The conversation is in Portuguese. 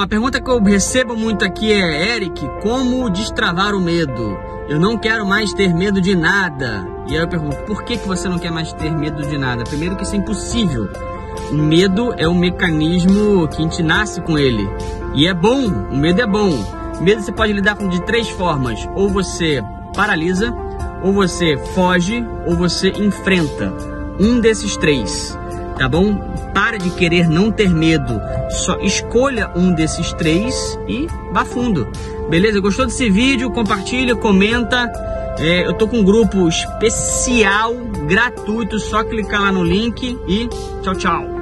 Pessoal, a pergunta que eu recebo muito aqui é: Eric, como destravar o medo? Eu não quero mais ter medo de nada. E aí eu pergunto: por que, que você não quer mais ter medo de nada? Primeiro, que isso é impossível. O medo é um mecanismo que a gente nasce com ele. E é bom, o medo é bom. O medo você pode lidar com de três formas: ou você paralisa, ou você foge, ou você enfrenta. Um desses três, tá bom? Para de querer não ter medo. Só escolha um desses três e vá fundo. Beleza? Gostou desse vídeo? Compartilha, comenta. É, eu tô com um grupo especial, gratuito, só clicar lá no link e tchau, tchau.